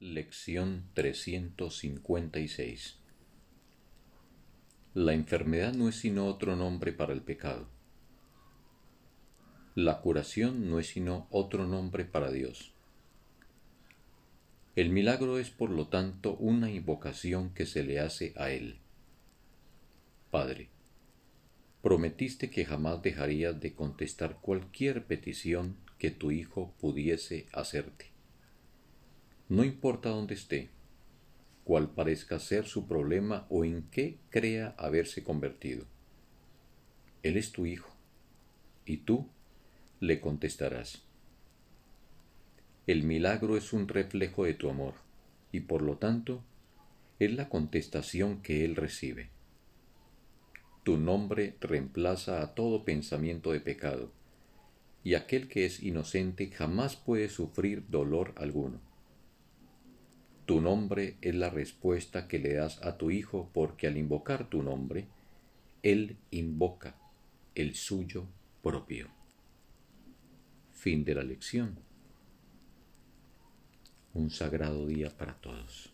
Lección 356 La enfermedad no es sino otro nombre para el pecado. La curación no es sino otro nombre para Dios. El milagro es por lo tanto una invocación que se le hace a Él. Padre, prometiste que jamás dejarías de contestar cualquier petición que tu Hijo pudiese hacerte no importa dónde esté, cuál parezca ser su problema o en qué crea haberse convertido. Él es tu hijo, y tú le contestarás. El milagro es un reflejo de tu amor, y por lo tanto es la contestación que Él recibe. Tu nombre reemplaza a todo pensamiento de pecado, y aquel que es inocente jamás puede sufrir dolor alguno. Tu nombre es la respuesta que le das a tu Hijo porque al invocar tu nombre, Él invoca el suyo propio. Fin de la lección. Un sagrado día para todos.